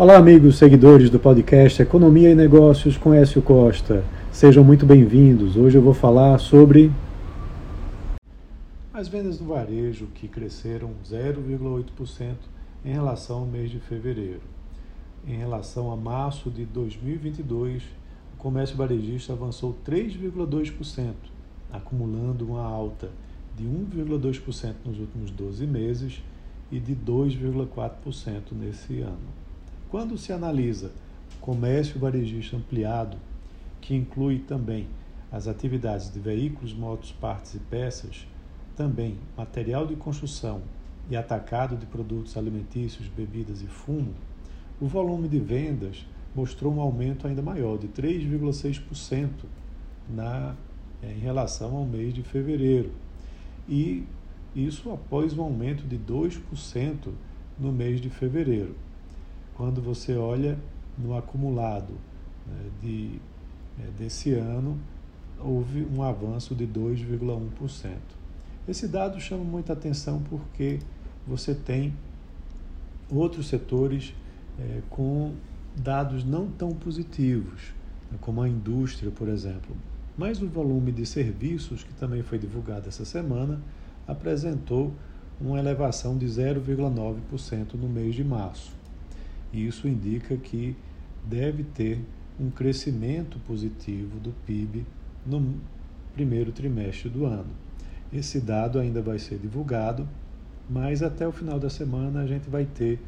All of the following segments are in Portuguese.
Olá, amigos seguidores do podcast Economia e Negócios com Écio Costa. Sejam muito bem-vindos. Hoje eu vou falar sobre as vendas do varejo que cresceram 0,8% em relação ao mês de fevereiro. Em relação a março de 2022, o comércio varejista avançou 3,2%, acumulando uma alta de 1,2% nos últimos 12 meses e de 2,4% nesse ano. Quando se analisa comércio varejista ampliado, que inclui também as atividades de veículos, motos, partes e peças, também material de construção e atacado de produtos alimentícios, bebidas e fumo, o volume de vendas mostrou um aumento ainda maior, de 3,6% na em relação ao mês de fevereiro. E isso após um aumento de 2% no mês de fevereiro quando você olha no acumulado né, de, é, desse ano, houve um avanço de 2,1%. Esse dado chama muita atenção porque você tem outros setores é, com dados não tão positivos, né, como a indústria, por exemplo. Mas o volume de serviços, que também foi divulgado essa semana, apresentou uma elevação de 0,9% no mês de março. E isso indica que deve ter um crescimento positivo do PIB no primeiro trimestre do ano. Esse dado ainda vai ser divulgado, mas até o final da semana a gente vai ter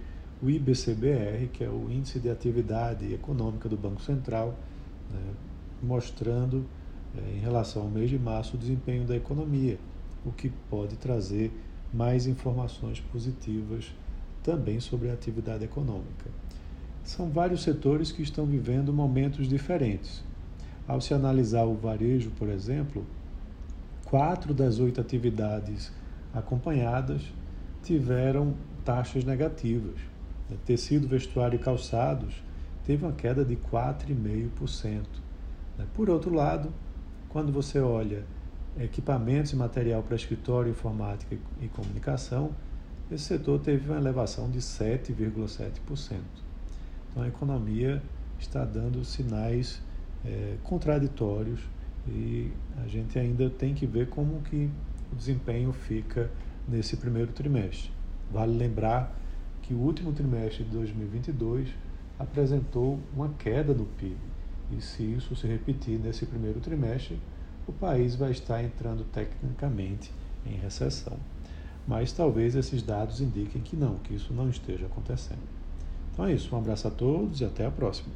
o IBCBR, que é o Índice de Atividade Econômica do Banco Central, né, mostrando é, em relação ao mês de março o desempenho da economia, o que pode trazer mais informações positivas também sobre a atividade econômica. São vários setores que estão vivendo momentos diferentes. Ao se analisar o varejo, por exemplo, quatro das oito atividades acompanhadas tiveram taxas negativas. Tecido, vestuário e calçados teve uma queda de 4,5%. Por outro lado, quando você olha equipamentos e material para escritório, informática e comunicação, esse setor teve uma elevação de 7,7%. Então a economia está dando sinais é, contraditórios e a gente ainda tem que ver como que o desempenho fica nesse primeiro trimestre. Vale lembrar que o último trimestre de 2022 apresentou uma queda do PIB. E se isso se repetir nesse primeiro trimestre, o país vai estar entrando tecnicamente em recessão mas talvez esses dados indiquem que não, que isso não esteja acontecendo. Então é isso, um abraço a todos e até a próxima.